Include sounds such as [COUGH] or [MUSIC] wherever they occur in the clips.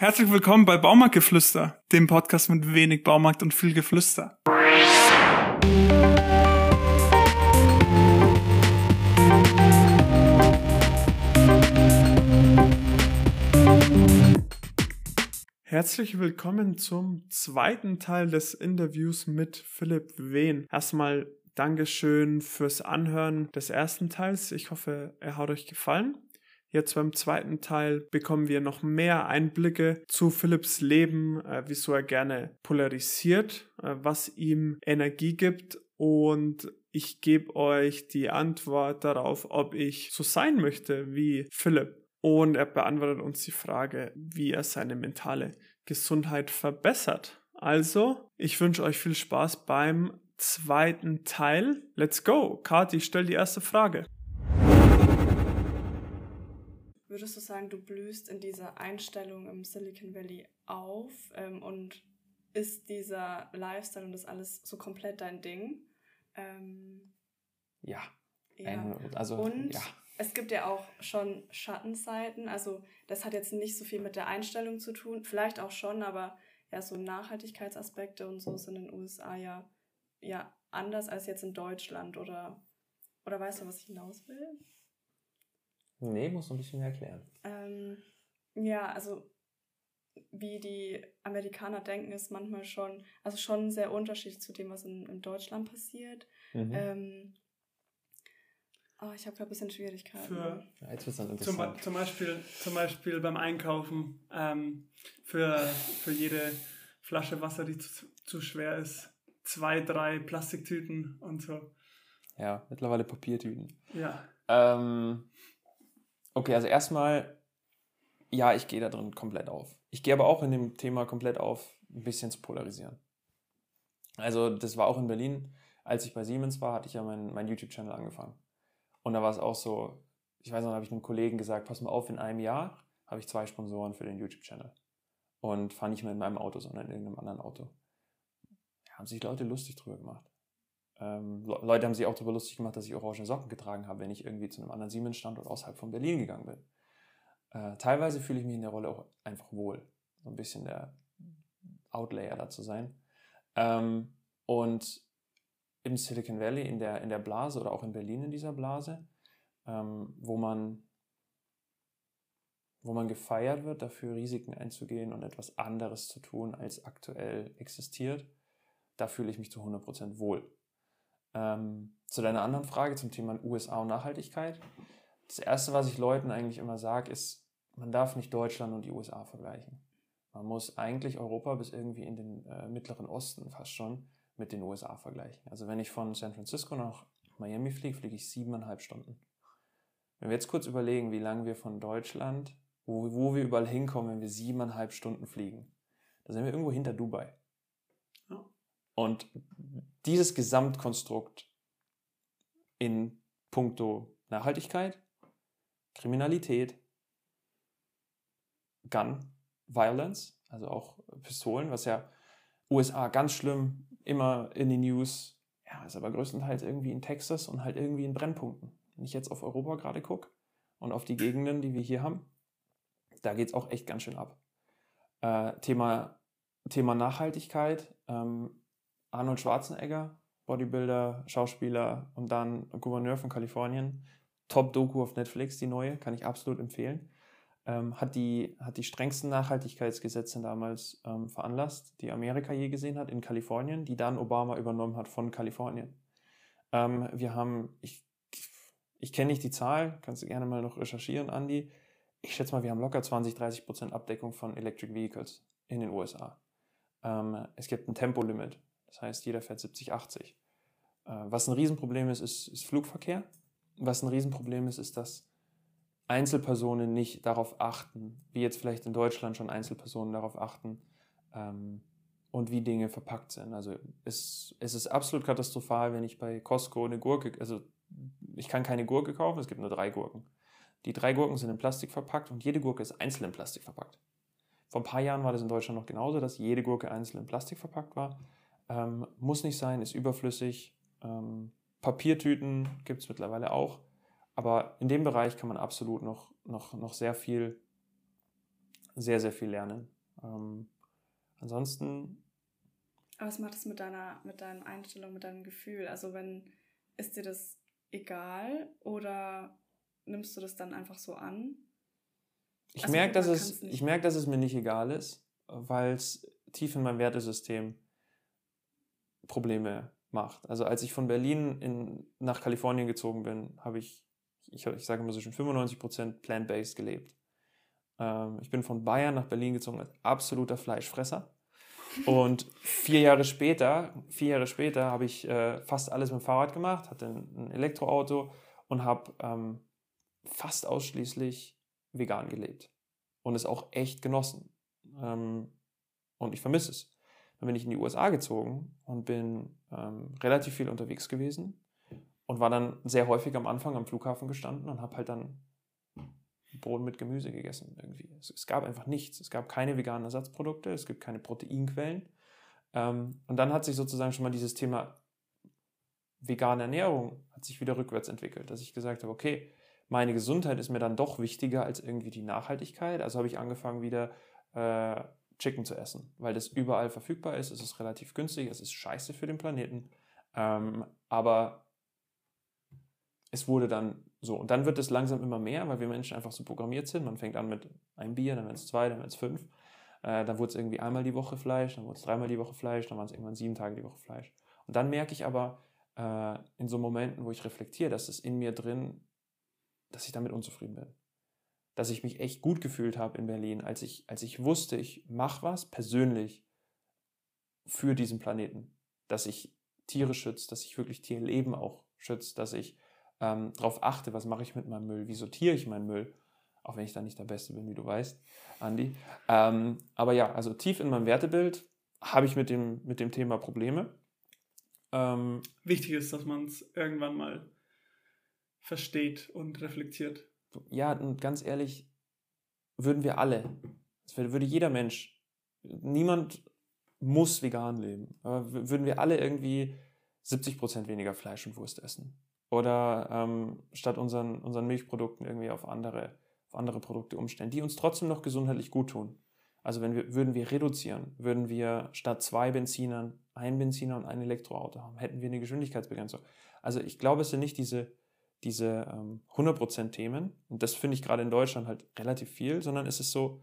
Herzlich willkommen bei Baumarktgeflüster, dem Podcast mit wenig Baumarkt und viel Geflüster. Herzlich willkommen zum zweiten Teil des Interviews mit Philipp Wehn. Erstmal Dankeschön fürs Anhören des ersten Teils. Ich hoffe, er hat euch gefallen. Jetzt beim zweiten Teil bekommen wir noch mehr Einblicke zu Philipps Leben, äh, wieso er gerne polarisiert, äh, was ihm Energie gibt und ich gebe euch die Antwort darauf, ob ich so sein möchte wie Philipp. Und er beantwortet uns die Frage, wie er seine mentale Gesundheit verbessert. Also, ich wünsche euch viel Spaß beim zweiten Teil. Let's go. Kati, stell die erste Frage. Würdest du sagen, du blühst in dieser Einstellung im Silicon Valley auf ähm, und ist dieser Lifestyle und das alles so komplett dein Ding? Ähm, ja. ja. also, und ja. es gibt ja auch schon Schattenseiten. Also das hat jetzt nicht so viel mit der Einstellung zu tun. Vielleicht auch schon, aber ja, so Nachhaltigkeitsaspekte und so sind in den USA ja, ja anders als jetzt in Deutschland. Oder, oder weißt du, was ich hinaus will? Nee, muss ein bisschen mehr erklären. Ähm, ja, also wie die Amerikaner denken, ist manchmal schon, also schon sehr unterschiedlich zu dem, was in, in Deutschland passiert. Mhm. Ähm, oh, ich habe gerade ein bisschen Schwierigkeiten. Für, ja, jetzt wird's dann interessant. Zum, zum, Beispiel, zum Beispiel beim Einkaufen ähm, für, für jede Flasche Wasser, die zu, zu schwer ist, zwei, drei Plastiktüten und so. Ja, mittlerweile Papiertüten. Ja. Ähm, Okay, also erstmal, ja, ich gehe da drin komplett auf. Ich gehe aber auch in dem Thema komplett auf, ein bisschen zu polarisieren. Also das war auch in Berlin, als ich bei Siemens war, hatte ich ja meinen mein YouTube-Channel angefangen. Und da war es auch so, ich weiß noch, habe ich einem Kollegen gesagt, pass mal auf, in einem Jahr habe ich zwei Sponsoren für den YouTube-Channel. Und fahre nicht mehr in meinem Auto, sondern in irgendeinem anderen Auto. Da haben sich Leute lustig drüber gemacht. Ähm, Leute haben sich auch darüber lustig gemacht, dass ich orange Socken getragen habe, wenn ich irgendwie zu einem anderen Siemens-Standort außerhalb von Berlin gegangen bin. Äh, teilweise fühle ich mich in der Rolle auch einfach wohl, so ein bisschen der Outlayer da zu sein. Ähm, und im Silicon Valley, in der, in der Blase oder auch in Berlin in dieser Blase, ähm, wo man wo man gefeiert wird, dafür Risiken einzugehen und etwas anderes zu tun, als aktuell existiert, da fühle ich mich zu 100% wohl. Ähm, zu deiner anderen Frage zum Thema USA und Nachhaltigkeit. Das Erste, was ich Leuten eigentlich immer sage, ist, man darf nicht Deutschland und die USA vergleichen. Man muss eigentlich Europa bis irgendwie in den äh, Mittleren Osten fast schon mit den USA vergleichen. Also wenn ich von San Francisco nach Miami fliege, fliege ich siebeneinhalb Stunden. Wenn wir jetzt kurz überlegen, wie lange wir von Deutschland, wo, wo wir überall hinkommen, wenn wir siebeneinhalb Stunden fliegen, da sind wir irgendwo hinter Dubai. Und dieses Gesamtkonstrukt in puncto Nachhaltigkeit, Kriminalität, Gun Violence, also auch Pistolen, was ja USA ganz schlimm immer in den News, ja, ist aber größtenteils irgendwie in Texas und halt irgendwie in Brennpunkten. Wenn ich jetzt auf Europa gerade gucke und auf die Gegenden, die wir hier haben, da geht es auch echt ganz schön ab. Äh, Thema, Thema Nachhaltigkeit, ähm, Arnold Schwarzenegger, Bodybuilder, Schauspieler und dann Gouverneur von Kalifornien. Top-Doku auf Netflix, die neue, kann ich absolut empfehlen. Ähm, hat, die, hat die strengsten Nachhaltigkeitsgesetze damals ähm, veranlasst, die Amerika je gesehen hat in Kalifornien, die dann Obama übernommen hat von Kalifornien. Ähm, wir haben, ich, ich kenne nicht die Zahl, kannst du gerne mal noch recherchieren, Andy. Ich schätze mal, wir haben locker 20, 30 Prozent Abdeckung von Electric Vehicles in den USA. Ähm, es gibt ein Tempolimit das heißt, jeder fährt 70, 80. Äh, was ein Riesenproblem ist, ist, ist Flugverkehr. Was ein Riesenproblem ist, ist, dass Einzelpersonen nicht darauf achten, wie jetzt vielleicht in Deutschland schon Einzelpersonen darauf achten ähm, und wie Dinge verpackt sind. Also es, es ist absolut katastrophal, wenn ich bei Costco eine Gurke, also ich kann keine Gurke kaufen, es gibt nur drei Gurken. Die drei Gurken sind in Plastik verpackt und jede Gurke ist einzeln in Plastik verpackt. Vor ein paar Jahren war das in Deutschland noch genauso, dass jede Gurke einzeln in Plastik verpackt war. Ähm, muss nicht sein, ist überflüssig. Ähm, Papiertüten gibt es mittlerweile auch. Aber in dem Bereich kann man absolut noch, noch, noch sehr viel sehr, sehr viel lernen. Ähm, ansonsten. Aber was macht es mit deiner, mit deiner Einstellung, mit deinem Gefühl? Also wenn, ist dir das egal oder nimmst du das dann einfach so an? Ich also, merke, dass, es, ich merk, dass es mir nicht egal ist, weil es tief in meinem Wertesystem Probleme macht. Also als ich von Berlin in, nach Kalifornien gezogen bin, habe ich, ich, ich sage immer so schon 95% plant-based gelebt. Ähm, ich bin von Bayern nach Berlin gezogen als absoluter Fleischfresser. Und vier Jahre später, vier Jahre später habe ich äh, fast alles mit dem Fahrrad gemacht, hatte ein, Elektroauto und habe ähm, fast ausschließlich vegan gelebt und es auch echt genossen. Ähm, und ich vermisse es. Dann bin ich in die USA gezogen und bin ähm, relativ viel unterwegs gewesen und war dann sehr häufig am Anfang am Flughafen gestanden und habe halt dann Brot mit Gemüse gegessen irgendwie. Es, es, gab einfach nichts. Es gab keine veganen Ersatzprodukte, es gibt keine Proteinquellen. Ähm, und dann hat sich sozusagen schon mal dieses Thema vegane Ernährung hat sich wieder rückwärts entwickelt, dass ich gesagt habe, okay, meine Gesundheit ist mir dann doch wichtiger als irgendwie die Nachhaltigkeit. Also habe ich angefangen wieder äh, Chicken zu essen, weil das überall verfügbar ist. Es ist relativ günstig, es ist scheiße für den Planeten. Ähm, aber es wurde dann so. Und dann wird es langsam immer mehr, weil wir Menschen einfach so programmiert sind. Man fängt an mit einem Bier, dann werden es zwei, dann werden es fünf. Äh, dann wurde es irgendwie einmal die Woche Fleisch, dann wurde es dreimal die Woche Fleisch, dann waren es irgendwann sieben Tage die Woche Fleisch. Und dann merke ich aber äh, in so Momenten, wo ich reflektiere, dass es in mir drin dass ich damit unzufrieden bin. Dass ich mich echt gut gefühlt habe in Berlin, als ich, als ich wusste, ich mache was persönlich für diesen Planeten. Dass ich Tiere schütze, dass ich wirklich Tierleben auch schütze, dass ich ähm, darauf achte, was mache ich mit meinem Müll, wie sortiere ich meinen Müll, auch wenn ich da nicht der Beste bin, wie du weißt, Andi. Ähm, aber ja, also tief in meinem Wertebild habe ich mit dem, mit dem Thema Probleme. Ähm, Wichtig ist, dass man es irgendwann mal versteht und reflektiert. Ja, und ganz ehrlich, würden wir alle, würde jeder Mensch, niemand muss vegan leben, aber würden wir alle irgendwie 70% weniger Fleisch und Wurst essen. Oder ähm, statt unseren, unseren Milchprodukten irgendwie auf andere, auf andere Produkte umstellen, die uns trotzdem noch gesundheitlich gut tun. Also wenn wir, würden wir reduzieren, würden wir statt zwei Benzinern ein Benziner und ein Elektroauto haben, hätten wir eine Geschwindigkeitsbegrenzung. Also ich glaube, es sind nicht diese diese ähm, 100% Themen, und das finde ich gerade in Deutschland halt relativ viel, sondern es ist so,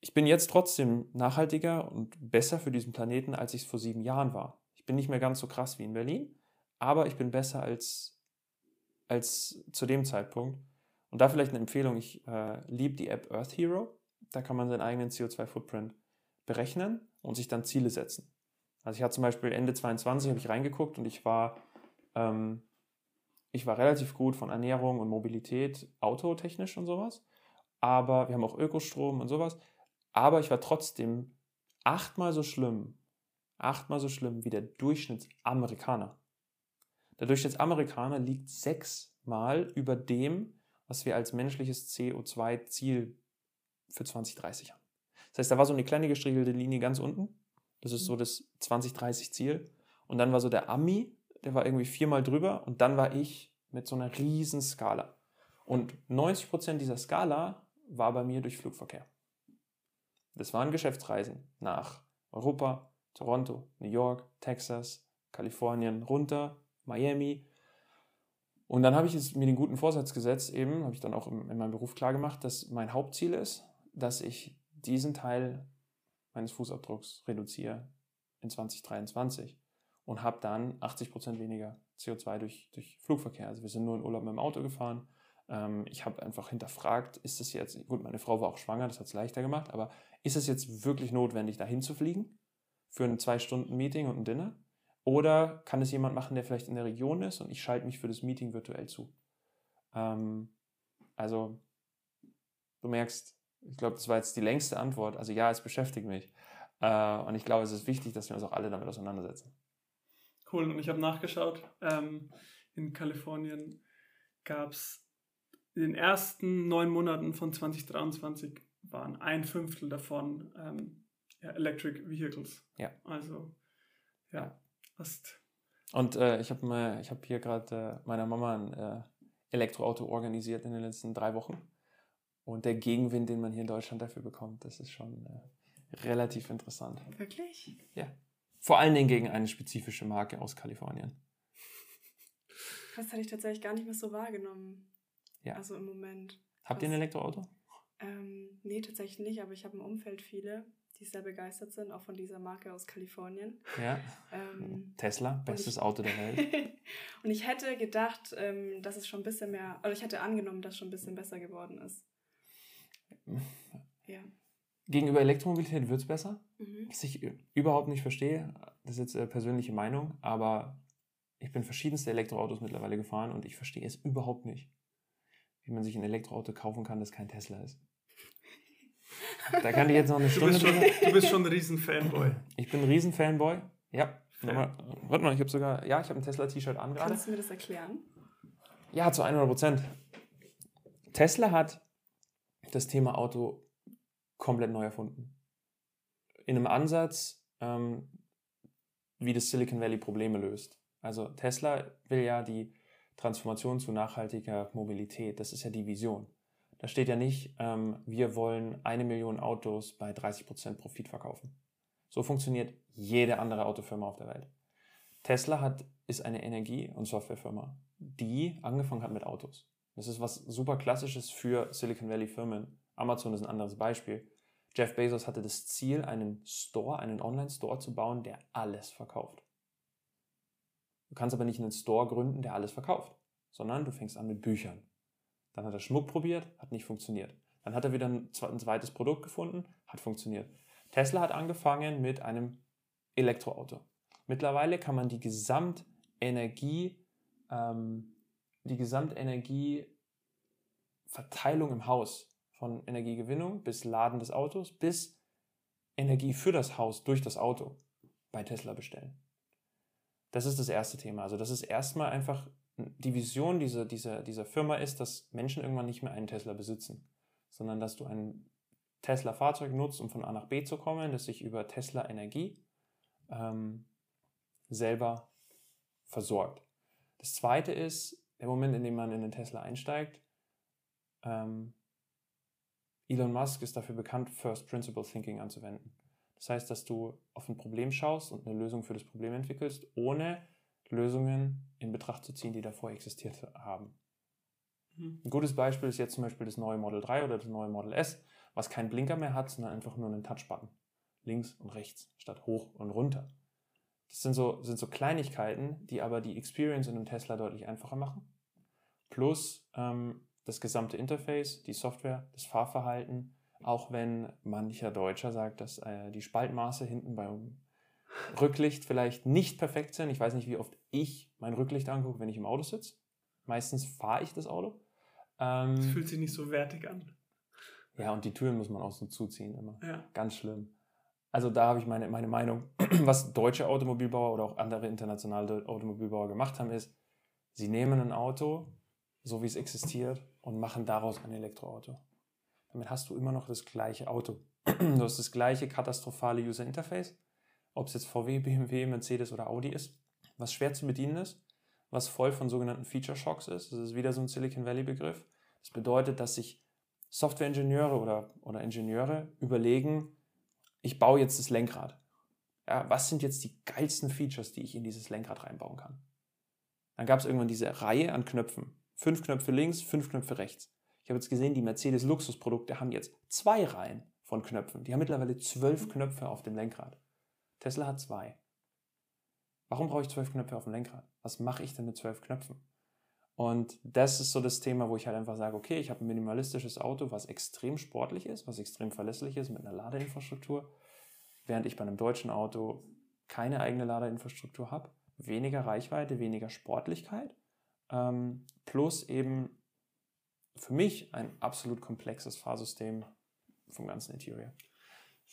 ich bin jetzt trotzdem nachhaltiger und besser für diesen Planeten, als ich es vor sieben Jahren war. Ich bin nicht mehr ganz so krass wie in Berlin, aber ich bin besser als, als zu dem Zeitpunkt. Und da vielleicht eine Empfehlung, ich äh, liebe die App Earth Hero. Da kann man seinen eigenen CO2-Footprint berechnen und sich dann Ziele setzen. Also ich hatte zum Beispiel Ende 22 habe ich reingeguckt und ich war ähm, ich war relativ gut von Ernährung und Mobilität, autotechnisch und sowas. Aber wir haben auch Ökostrom und sowas. Aber ich war trotzdem achtmal so schlimm, achtmal so schlimm wie der Durchschnittsamerikaner. Der Durchschnittsamerikaner liegt sechsmal über dem, was wir als menschliches CO2-Ziel für 2030 haben. Das heißt, da war so eine kleine gestriegelte Linie ganz unten. Das ist so das 2030-Ziel. Und dann war so der Ami, der war irgendwie viermal drüber und dann war ich mit so einer riesen Skala. Und 90% dieser Skala war bei mir durch Flugverkehr. Das waren Geschäftsreisen nach Europa, Toronto, New York, Texas, Kalifornien, runter, Miami. Und dann habe ich mir den guten Vorsatz gesetzt, eben, habe ich dann auch in meinem Beruf klar gemacht, dass mein Hauptziel ist, dass ich diesen Teil meines Fußabdrucks reduziere in 2023 und habe dann 80 Prozent weniger CO2 durch, durch Flugverkehr. Also wir sind nur in Urlaub mit dem Auto gefahren. Ähm, ich habe einfach hinterfragt, ist es jetzt, gut, meine Frau war auch schwanger, das hat es leichter gemacht, aber ist es jetzt wirklich notwendig, dahin zu fliegen für ein zwei-Stunden-Meeting und ein Dinner? Oder kann es jemand machen, der vielleicht in der Region ist und ich schalte mich für das Meeting virtuell zu? Ähm, also, du merkst, ich glaube, das war jetzt die längste Antwort. Also ja, es beschäftigt mich. Äh, und ich glaube, es ist wichtig, dass wir uns auch alle damit auseinandersetzen. Cool, und ich habe nachgeschaut. Ähm, in Kalifornien gab es in den ersten neun Monaten von 2023 waren ein Fünftel davon ähm, ja, Electric Vehicles. Ja. Also, ja, fast. Und äh, ich habe hab hier gerade äh, meiner Mama ein äh, Elektroauto organisiert in den letzten drei Wochen. Und der Gegenwind, den man hier in Deutschland dafür bekommt, das ist schon äh, relativ interessant. Wirklich? Ja. Vor allen Dingen gegen eine spezifische Marke aus Kalifornien. Das hatte ich tatsächlich gar nicht mehr so wahrgenommen. Ja. Also im Moment. Habt ihr ein Elektroauto? Ähm, nee, tatsächlich nicht, aber ich habe im Umfeld viele, die sehr begeistert sind, auch von dieser Marke aus Kalifornien. Ja. Ähm, Tesla, bestes ich, Auto der Welt. [LAUGHS] und ich hätte gedacht, ähm, dass es schon ein bisschen mehr, oder ich hätte angenommen, dass es schon ein bisschen besser geworden ist. Ja. Gegenüber Elektromobilität wird es besser. Mhm. Was ich überhaupt nicht verstehe, das ist jetzt äh, persönliche Meinung, aber ich bin verschiedenste Elektroautos mittlerweile gefahren und ich verstehe es überhaupt nicht, wie man sich ein Elektroauto kaufen kann, das kein Tesla ist. [LAUGHS] Da kann ich jetzt noch eine Stunde. Du bist schon, du bist schon ein Riesen-Fanboy. Ich bin ein Riesen-Fanboy. Ja. Mal, warte mal, ich habe sogar, ja, ich habe ein Tesla-T-Shirt an gerade. Kannst du mir das erklären? Ja, zu 100 Prozent. Tesla hat das Thema Auto komplett neu erfunden. In einem Ansatz, ähm, wie das Silicon Valley Probleme löst. Also Tesla will ja die Transformation zu nachhaltiger Mobilität. Das ist ja die Vision. Da steht ja nicht, ähm, wir wollen eine Million Autos bei 30% Profit verkaufen. So funktioniert jede andere Autofirma auf der Welt. Tesla hat, ist eine Energie- und Softwarefirma, die angefangen hat mit Autos. Das ist was super klassisches für Silicon Valley Firmen. Amazon ist ein anderes Beispiel. Jeff Bezos hatte das Ziel, einen Store, einen Online-Store zu bauen, der alles verkauft. Du kannst aber nicht einen Store gründen, der alles verkauft, sondern du fängst an mit Büchern. Dann hat er Schmuck probiert, hat nicht funktioniert. Dann hat er wieder ein zweites Produkt gefunden, hat funktioniert. Tesla hat angefangen mit einem Elektroauto. Mittlerweile kann man die Gesamtenergie, ähm, die Gesamtenergieverteilung im Haus von Energiegewinnung bis Laden des Autos bis Energie für das Haus durch das Auto bei Tesla bestellen. Das ist das erste Thema. Also das ist erstmal einfach die Vision dieser, dieser, dieser Firma ist, dass Menschen irgendwann nicht mehr einen Tesla besitzen, sondern dass du ein Tesla-Fahrzeug nutzt, um von A nach B zu kommen, das sich über Tesla-Energie ähm, selber versorgt. Das zweite ist der Moment, in dem man in den Tesla einsteigt. Ähm, Elon Musk ist dafür bekannt, First Principle Thinking anzuwenden. Das heißt, dass du auf ein Problem schaust und eine Lösung für das Problem entwickelst, ohne Lösungen in Betracht zu ziehen, die davor existiert haben. Mhm. Ein gutes Beispiel ist jetzt zum Beispiel das neue Model 3 oder das neue Model S, was keinen Blinker mehr hat, sondern einfach nur einen Touchbutton. Links und rechts statt hoch und runter. Das sind so, sind so Kleinigkeiten, die aber die Experience in einem Tesla deutlich einfacher machen. Plus ähm, das gesamte Interface, die Software, das Fahrverhalten, auch wenn mancher Deutscher sagt, dass äh, die Spaltmaße hinten beim Rücklicht vielleicht nicht perfekt sind. Ich weiß nicht, wie oft ich mein Rücklicht angucke, wenn ich im Auto sitze. Meistens fahre ich das Auto. Ähm, es fühlt sich nicht so wertig an. Ja, und die Türen muss man auch so zuziehen immer. Ja. Ganz schlimm. Also da habe ich meine, meine Meinung. [CLEARS THROAT] Was deutsche Automobilbauer oder auch andere internationale Automobilbauer gemacht haben, ist, sie nehmen ein Auto, so wie es existiert, und machen daraus ein Elektroauto. Damit hast du immer noch das gleiche Auto. Du hast das gleiche katastrophale User Interface ob es jetzt VW, BMW, Mercedes oder Audi ist, was schwer zu bedienen ist, was voll von sogenannten Feature Shocks ist. Das ist wieder so ein Silicon Valley Begriff. Das bedeutet, dass sich Softwareingenieure oder, oder Ingenieure überlegen, ich baue jetzt das Lenkrad. Ja, was sind jetzt die geilsten Features, die ich in dieses Lenkrad reinbauen kann? Dann gab es irgendwann diese Reihe an Knöpfen. Fünf Knöpfe links, fünf Knöpfe rechts. Ich habe jetzt gesehen, die Mercedes Luxusprodukte haben jetzt zwei Reihen von Knöpfen. Die haben mittlerweile zwölf Knöpfe auf dem Lenkrad. Tesla hat zwei. Warum brauche ich zwölf Knöpfe auf dem Lenkrad? Was mache ich denn mit zwölf Knöpfen? Und das ist so das Thema, wo ich halt einfach sage, okay, ich habe ein minimalistisches Auto, was extrem sportlich ist, was extrem verlässlich ist mit einer Ladeinfrastruktur, während ich bei einem deutschen Auto keine eigene Ladeinfrastruktur habe, weniger Reichweite, weniger Sportlichkeit, ähm, plus eben für mich ein absolut komplexes Fahrsystem vom ganzen Interior.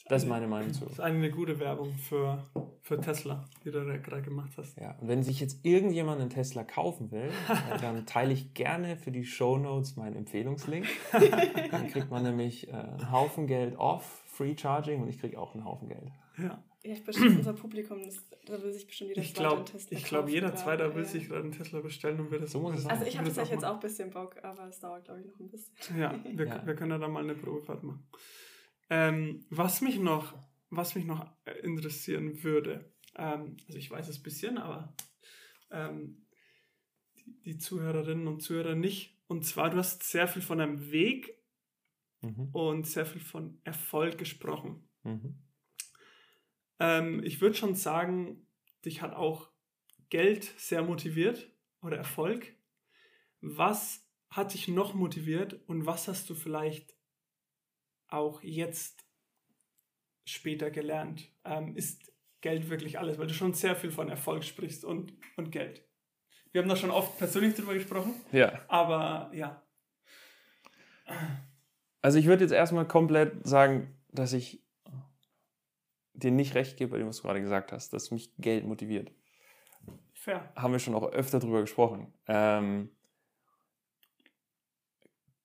Das ist meine Meinung zu. Das ist eine gute Werbung für, für Tesla, die du da gerade gemacht hast. Ja, und wenn sich jetzt irgendjemand einen Tesla kaufen will, [LAUGHS] dann teile ich gerne für die Show Notes meinen Empfehlungslink. [LAUGHS] dann kriegt man nämlich äh, einen Haufen Geld off Free Charging und ich kriege auch einen Haufen Geld. Ja. Ja, ich bestimmt unser Publikum, das, da will sich bestimmt jeder ich glaub, einen Tesla Ich glaube, jeder Zweite ja. will sich gerade einen Tesla bestellen und wird das so machen. Also ich habe tatsächlich jetzt auch ein bisschen Bock, aber es dauert, glaube ich, noch ein bisschen. Ja, wir, [LAUGHS] ja. wir können ja da mal eine Probefahrt machen. Ähm, was, mich noch, was mich noch interessieren würde, ähm, also ich weiß es ein bisschen, aber ähm, die, die, Zuhörerinnen und Zuhörer nicht. Und zwar, du hast sehr viel von einem Weg mhm. und sehr viel von Erfolg gesprochen. Mhm. Ähm, ich würde schon sagen, dich hat auch Geld sehr motiviert oder Erfolg. Was hat dich noch motiviert und was hast du vielleicht auch jetzt später gelernt? Ähm, ist Geld wirklich alles? Weil du schon sehr viel von Erfolg sprichst und, und Geld. Wir haben da schon oft persönlich drüber gesprochen. Ja. Aber ja. Also ich würde jetzt erstmal komplett sagen, dass ich dir nicht recht gebe bei dem, was du gerade gesagt hast, dass mich Geld motiviert. Fair. Haben wir schon auch öfter drüber gesprochen. Ähm,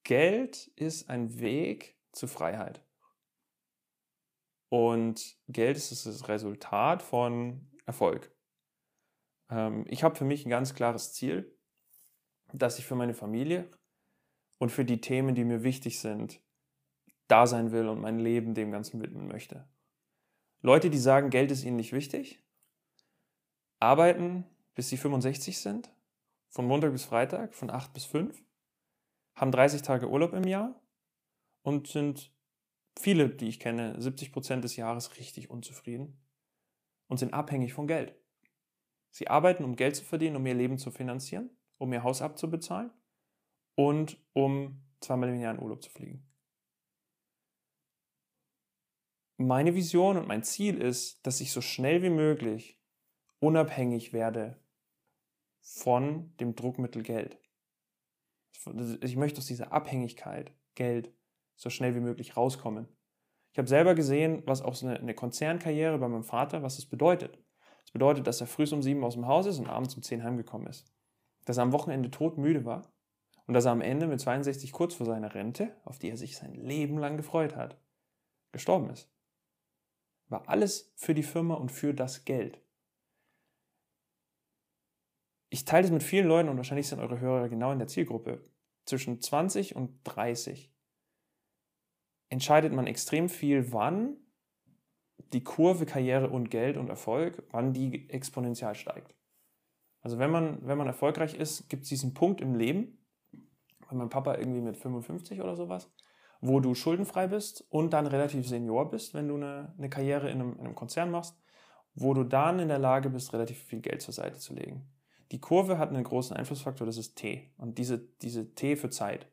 Geld ist ein Weg zur Freiheit. Und Geld ist das Resultat von Erfolg. Ähm, ich habe für mich ein ganz klares Ziel, dass ich für meine Familie und für die Themen, die mir wichtig sind, da sein will und mein Leben dem Ganzen widmen möchte. Leute, die sagen, Geld ist ihnen nicht wichtig, arbeiten bis sie 65 sind, von Montag bis Freitag, von 8 bis 5, haben 30 Tage Urlaub im Jahr und sind viele, die ich kenne, 70 Prozent des Jahres richtig unzufrieden und sind abhängig von Geld. Sie arbeiten, um Geld zu verdienen, um ihr Leben zu finanzieren, um ihr Haus abzubezahlen und um zweimal im Jahr in Urlaub zu fliegen meine Vision und mein Ziel ist, dass ich so schnell wie möglich unabhängig werde von dem Druckmittel Geld. Ich möchte aus dieser Abhängigkeit Geld so schnell wie möglich rauskommen. Ich habe selber gesehen, was auch so eine, eine Konzernkarriere bei meinem Vater, was das bedeutet. Das bedeutet, dass er früh um sieben aus dem Haus ist und abends um zehn heimgekommen ist. Dass er am Wochenende todmüde war und dass er am Ende mit 62 kurz vor seiner Rente, auf die er sich sein Leben lang gefreut hat, gestorben ist. War alles für die Firma und für das Geld. Ich teile das mit vielen Leuten und wahrscheinlich sind eure Hörer genau in der Zielgruppe. Zwischen 20 und 30 entscheidet man extrem viel, wann die Kurve Karriere und Geld und Erfolg, wann die exponentiell steigt. Also wenn man, wenn man erfolgreich ist, gibt es diesen Punkt im Leben, bei meinem Papa irgendwie mit 55 oder sowas, wo du schuldenfrei bist und dann relativ senior bist, wenn du eine, eine Karriere in einem, in einem Konzern machst, wo du dann in der Lage bist, relativ viel Geld zur Seite zu legen. Die Kurve hat einen großen Einflussfaktor, das ist T. Und diese, diese T für Zeit.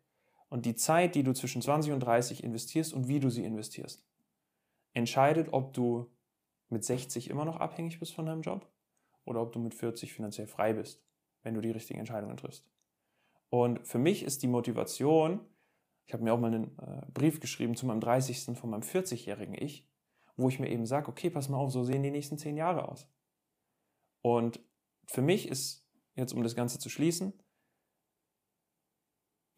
Und die Zeit, die du zwischen 20 und 30 investierst und wie du sie investierst, entscheidet, ob du mit 60 immer noch abhängig bist von deinem Job oder ob du mit 40 finanziell frei bist, wenn du die richtigen Entscheidungen triffst. Und für mich ist die Motivation, ich habe mir auch mal einen äh, Brief geschrieben zu meinem 30. von meinem 40-jährigen Ich, wo ich mir eben sage, okay, pass mal auf, so sehen die nächsten zehn Jahre aus. Und für mich ist, jetzt um das Ganze zu schließen,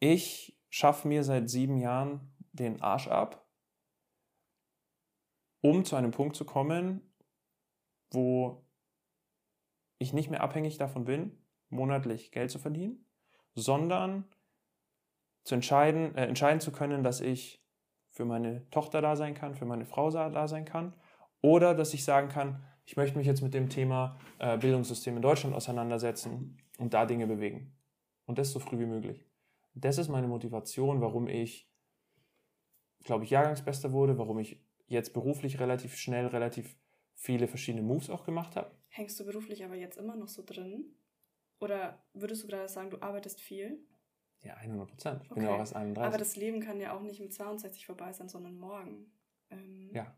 ich schaffe mir seit sieben Jahren den Arsch ab, um zu einem Punkt zu kommen, wo ich nicht mehr abhängig davon bin, monatlich Geld zu verdienen, sondern zu entscheiden, äh, entscheiden zu können, dass ich für meine Tochter da sein kann, für meine Frau da sein kann oder dass ich sagen kann, ich möchte mich jetzt mit dem Thema äh, Bildungssystem in Deutschland auseinandersetzen und da Dinge bewegen. Und das so früh wie möglich. Das ist meine Motivation, warum ich, glaube ich, Jahrgangsbester wurde, warum ich jetzt beruflich relativ schnell relativ viele verschiedene Moves auch gemacht habe. Hängst du beruflich aber jetzt immer noch so drin? Oder würdest du gerade sagen, du arbeitest viel? Ja, 100 Prozent. Ich okay. bin ja auch erst 31. Aber das Leben kann ja auch nicht mit 62 vorbei sein, sondern morgen. Ähm, ja.